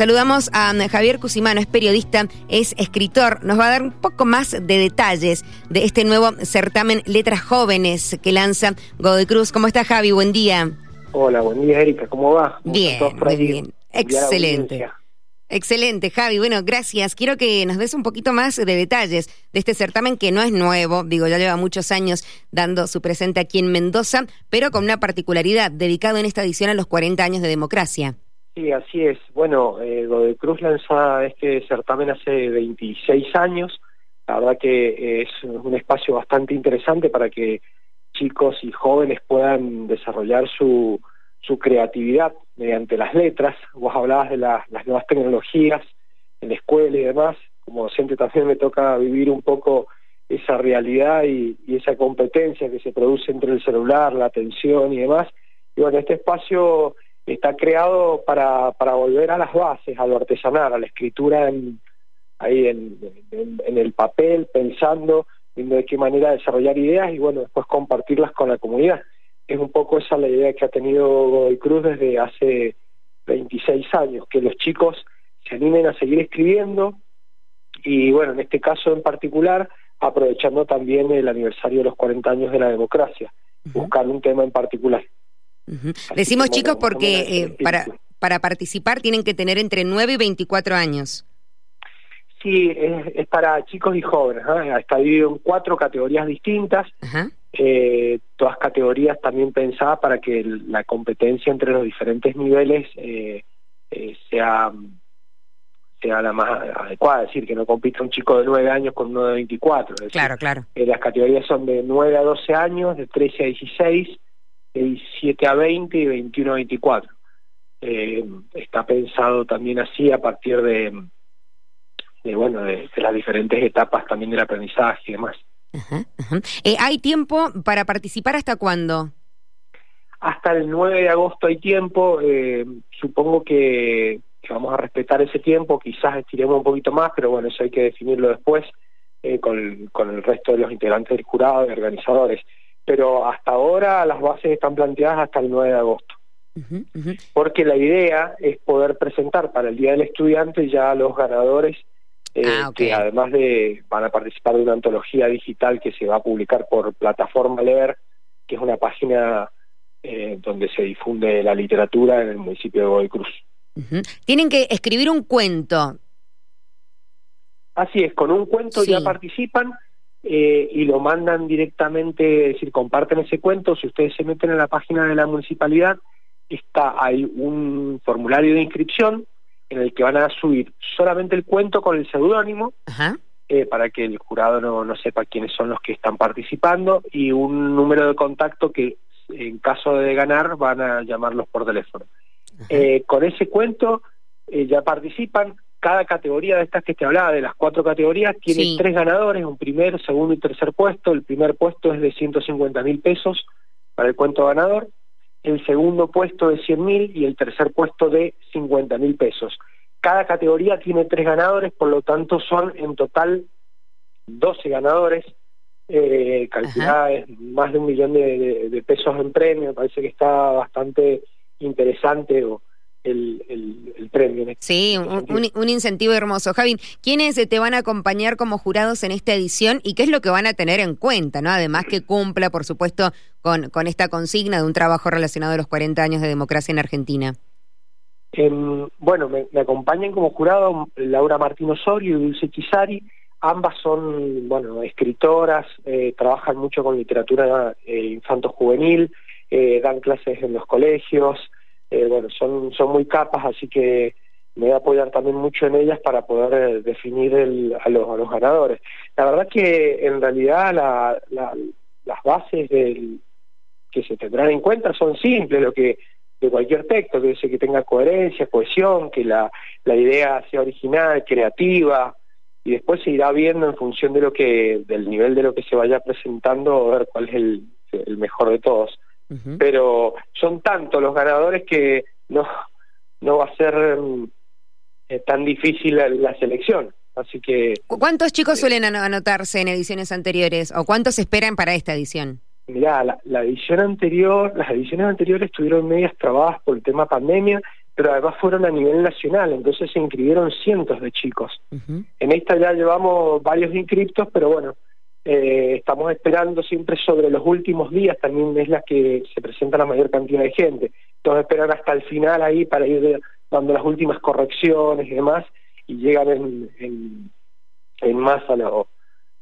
Saludamos a Javier Cusimano, es periodista, es escritor. Nos va a dar un poco más de detalles de este nuevo certamen Letras Jóvenes que lanza Godoy Cruz. ¿Cómo está Javi? Buen día. Hola, buen día Erika, ¿cómo va? bien, muy bien. Excelente. Excelente, Javi. Bueno, gracias. Quiero que nos des un poquito más de detalles de este certamen que no es nuevo, digo, ya lleva muchos años dando su presente aquí en Mendoza, pero con una particularidad, dedicado en esta edición a los 40 años de democracia. Sí, así es. Bueno, eh, de Cruz lanza este certamen hace 26 años. La verdad que es un espacio bastante interesante para que chicos y jóvenes puedan desarrollar su creatividad mediante las letras. Vos hablabas de las nuevas tecnologías en la escuela y demás. Como docente también me toca vivir un poco esa realidad y, esa competencia que se produce entre el celular, la atención y demás. Y bueno, este espacio está creado para, para volver a las bases, a lo artesanal, a la escritura en, ahí en, en el papel, pensando, viendo de qué manera desarrollar ideas y bueno, después compartirlas con la comunidad es un poco esa la idea que ha tenido Godoy Cruz desde hace 26 años, que los chicos se animen a seguir escribiendo y bueno, en este caso en particular, aprovechando también el aniversario de los 40 años de la democracia, buscando un tema en particular. Decimos chicos porque eh, para, para participar tienen que tener entre 9 y 24 años. Sí, es, para chicos y jóvenes. Está dividido en cuatro categorías distintas. Eh, todas categorías también pensadas para que la competencia entre los diferentes niveles eh, eh, sea sea la más adecuada, es decir, que no compita un chico de 9 años con uno de 24. claro, claro. las categorías son de 9 a 12 años, de 13 a 16, de 17 a 20 y 21 a 24. está pensado también así a partir de de bueno de, las diferentes etapas también del aprendizaje y demás. Eh, ¿Hay tiempo para participar hasta cuándo? Hasta el 9 de agosto hay tiempo, eh, supongo que, vamos a respetar ese tiempo, quizás estiremos un poquito más, pero bueno, eso hay que definirlo después eh, con, con el resto de los integrantes del jurado y organizadores. Pero hasta ahora las bases están planteadas hasta el 9 de agosto. Porque la idea es poder presentar para el Día del Estudiante ya a los ganadores eh, ah, que además de van a participar de una antología digital que se va a publicar por plataforma Leer, que es una página eh, donde se difunde la literatura en el municipio de Godoy Cruz. Tienen que escribir un cuento. Así es, con un cuento ya participan eh, y lo mandan directamente, es decir, comparten ese cuento. Si ustedes se meten en la página de la municipalidad, está hay un formulario de inscripción en el que van a subir solamente el cuento con el seudónimo, eh, para que el jurado no, no sepa quiénes son los que están participando, y un número de contacto que en caso de ganar van a llamarlos por teléfono. Eh, con ese cuento eh, ya participan, cada categoría de estas que te hablaba, de las cuatro categorías, tiene tres ganadores, un primer, segundo y tercer puesto. El primer puesto es de 150 mil pesos para el cuento ganador el segundo puesto de 100 mil y el tercer puesto de 50 mil pesos. Cada categoría tiene tres ganadores, por lo tanto son en total 12 ganadores, eh, calculada más de un millón de, pesos en premio, parece que está bastante interesante o, el, el, premio. sí, un, incentivo hermoso. Javi, ¿quiénes te van a acompañar como jurados en esta edición y qué es lo que van a tener en cuenta? ¿no? Además que cumpla, por supuesto, con, con esta consigna de un trabajo relacionado a los 40 años de democracia en Argentina. bueno, me, acompañan como jurado Laura Martín Osorio y Dulce Chisari. Ambas son, bueno, escritoras, eh, trabajan mucho con literatura eh, infanto-juvenil, eh, dan clases en los colegios, eh, bueno, son, son muy capas, así que me voy a apoyar también mucho en ellas para poder eh, definir a, los, ganadores. La verdad que en realidad las bases que se tendrán en cuenta son simples, lo que de cualquier texto, que, que tenga coherencia, cohesión, que la, idea sea original, creativa, y después se irá viendo en función del nivel de lo que se vaya presentando, ver cuál es el mejor de todos pero son tantos los ganadores que no, no va a ser mm, eh, tan difícil la, selección. Así que. ¿Cuántos chicos eh, suelen anotarse en ediciones anteriores o cuántos esperan para esta edición? Mirá, la, edición anterior, las ediciones anteriores estuvieron medias trabadas por el tema pandemia. pero además fueron a nivel nacional, entonces se inscribieron cientos de chicos. En esta ya llevamos varios inscriptos, pero bueno, eh, estamos esperando siempre sobre los últimos días, también es la que se presenta la mayor cantidad de gente. Entonces esperan hasta el final ahí para ir dando las últimas correcciones y demás, y llegan en, en, en masa los,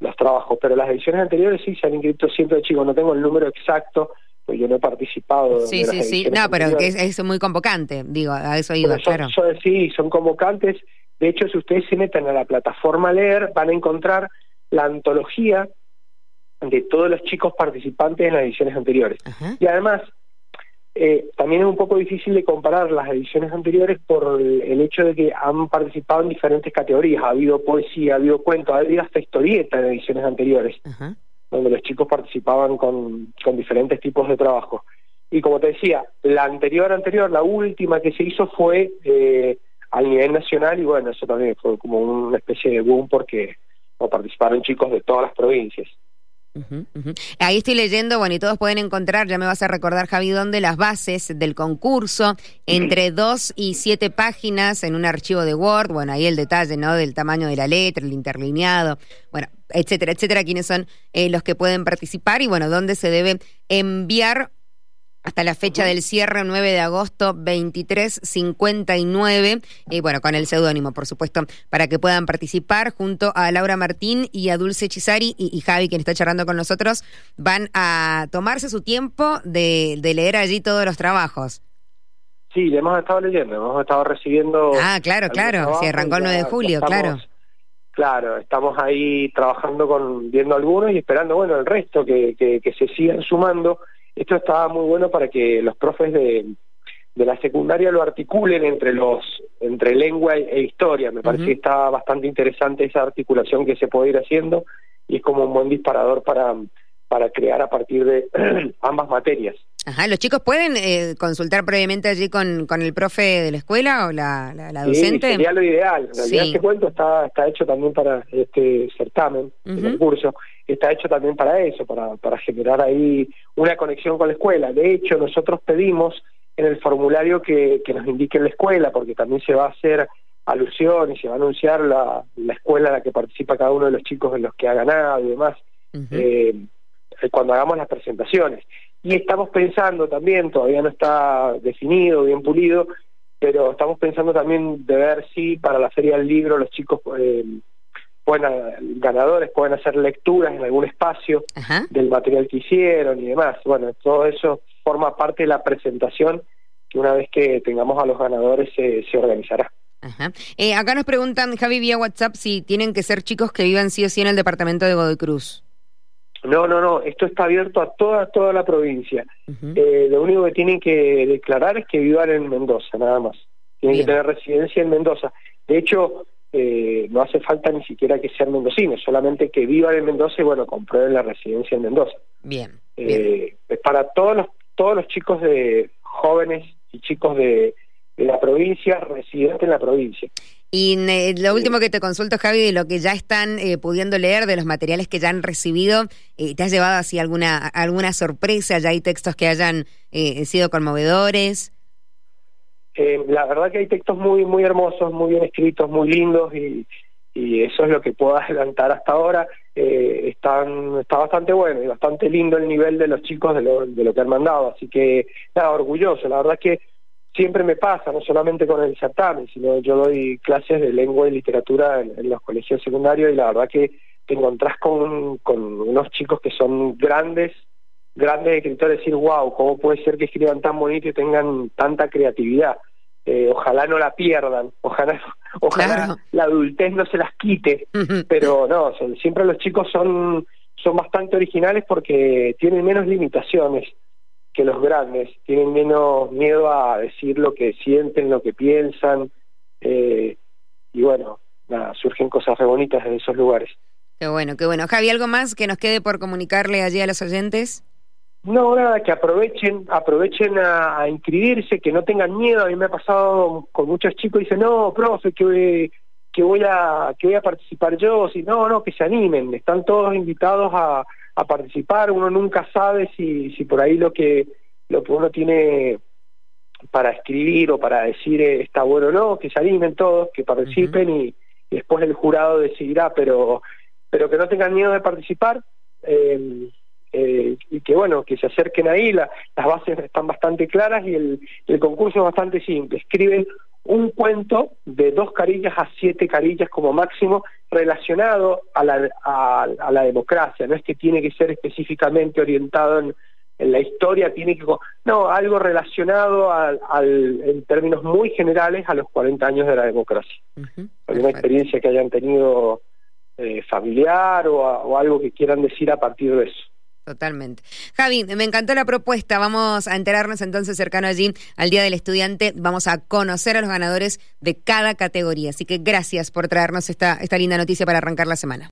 los trabajos. Pero las ediciones anteriores sí se han inscrito de chicos, no tengo el número exacto, pues yo no he participado. Sí, sí, sí, no, pero es, es, muy convocante, digo, a eso iba, claro. sí, son convocantes. De hecho, si ustedes se meten a la plataforma Leer, van a encontrar la antología de todos los chicos participantes en las ediciones anteriores. Y además, eh, también es un poco difícil de comparar las ediciones anteriores por el, hecho de que han participado en diferentes categorías. Ha habido poesía, ha habido cuentos, ha habido hasta historieta en ediciones anteriores, donde los chicos participaban con, con diferentes tipos de trabajo. Y como te decía, la anterior, anterior, la última que se hizo fue eh, al nivel nacional y bueno, eso también fue como una especie de boom porque participaron chicos de todas las provincias. Ahí estoy leyendo, bueno, y todos pueden encontrar, ya me vas a recordar, Javi, dónde las bases del concurso, entre dos y siete páginas en un archivo de Word, bueno, ahí el detalle, ¿no? Del tamaño de la letra, el interlineado, bueno, etcétera, etcétera, quiénes son eh, los que pueden participar y, bueno, dónde se debe enviar hasta la fecha del cierre, 9 de agosto, 2359, y bueno, con el seudónimo, por supuesto, para que puedan participar junto a Laura Martín y a Dulce Chisari y, Javi, quien está charlando con nosotros, van a tomarse su tiempo de, leer allí todos los trabajos. Sí, hemos estado leyendo, hemos estado recibiendo... Ah, claro, claro, se arrancó el 9 de julio, claro. Claro, estamos ahí trabajando con, viendo algunos y esperando, bueno, el resto que, que, que se sigan sumando esto estaba muy bueno para que los profes de, de la secundaria lo articulen entre los entre lengua e historia. Me parece que está bastante interesante esa articulación que se puede ir haciendo y es como un buen disparador para, para crear a partir de ambas materias. Ajá, ¿los chicos pueden eh, consultar previamente allí con, con el profe de la escuela o la, la, docente? Sí, sería lo ideal. En realidad este cuento está, está hecho también para este certamen, el curso está hecho también para eso, para, para generar ahí una conexión con la escuela. De hecho, nosotros pedimos en el formulario que, que nos indique la escuela, porque también se va a hacer alusión y se va a anunciar la, la escuela en la que participa cada uno de los chicos en los que ha ganado y demás, eh, cuando hagamos las presentaciones. Y estamos pensando también, todavía no está definido, bien pulido, pero estamos pensando también de ver si para la Feria del Libro los chicos eh, pueden, ganadores pueden hacer lecturas en algún espacio del material que hicieron y demás. Bueno, todo eso forma parte de la presentación que una vez que tengamos a los ganadores se, se organizará. Ajá. Eh, acá nos preguntan, Javi, vía WhatsApp, si tienen que ser chicos que vivan sí o sí en el departamento de Godoy Cruz. No, no, no, esto está abierto a toda, toda la provincia. Eh, lo único que tienen que declarar es que vivan en Mendoza, nada más. Tienen que tener residencia en Mendoza. De hecho, eh, no hace falta ni siquiera que sean mendocinos, solamente que vivan en Mendoza y bueno, comprueben la residencia en Mendoza. Bien. Eh, es para todos los, todos los chicos de jóvenes y chicos de, la provincia, residentes en la provincia. Y eh, lo último que te consulto, Javi, de lo que ya están pudiendo leer, de los materiales que ya han recibido, ¿te has llevado así alguna, alguna sorpresa? ¿Ya hay textos que hayan sido conmovedores? Eh, la verdad que hay textos muy muy hermosos, muy bien escritos, muy lindos y, y eso es lo que puedo adelantar hasta ahora. Eh, están, está bastante bueno y bastante lindo el nivel de los chicos de lo, de lo que han mandado, así que nada, orgulloso. La verdad que siempre me pasa, no solamente con el certamen, sino yo doy clases de lengua y literatura en, los colegios secundarios y la verdad que te encontrás con, con unos chicos que son grandes, grandes escritores, decir, wow, ¿cómo puede ser que escriban tan bonito y tengan tanta creatividad? Eh, ojalá no la pierdan, ojalá, ojalá la adultez no se las quite, pero no, siempre los chicos son, son bastante originales porque tienen menos limitaciones que los grandes, tienen menos miedo a decir lo que sienten, lo que piensan, eh, y bueno, nada, surgen cosas re bonitas en esos lugares. Qué bueno, qué bueno. Javi, ¿algo más que nos quede por comunicarle allí a los oyentes? No, nada, que aprovechen, aprovechen a, inscribirse, que no tengan miedo. A mí me ha pasado con muchos chicos, dicen, no, profe, que, que voy a que voy a participar yo. Si no, no, que se animen. Están todos invitados a, a participar. Uno nunca sabe si, si por ahí lo que lo que uno tiene para escribir o para decir eh, está bueno o no, que se animen todos, que participen y, después el jurado decidirá, pero, pero que no tengan miedo de participar. Eh, eh, y que bueno, que se acerquen ahí, las bases están bastante claras y el, el concurso es bastante simple. Escriben un cuento de dos carillas a siete carillas como máximo relacionado a la, a, la democracia, no es que tiene que ser específicamente orientado en, en la historia, tiene que... No, algo relacionado al, en términos muy generales a los 40 años de la democracia. Alguna experiencia que hayan tenido eh, familiar o, o algo que quieran decir a partir de eso. Totalmente. Javi, me encantó la propuesta. Vamos a enterarnos entonces cercano allí al Día del Estudiante. Vamos a conocer a los ganadores de cada categoría. Así que gracias por traernos esta, esta linda noticia para arrancar la semana.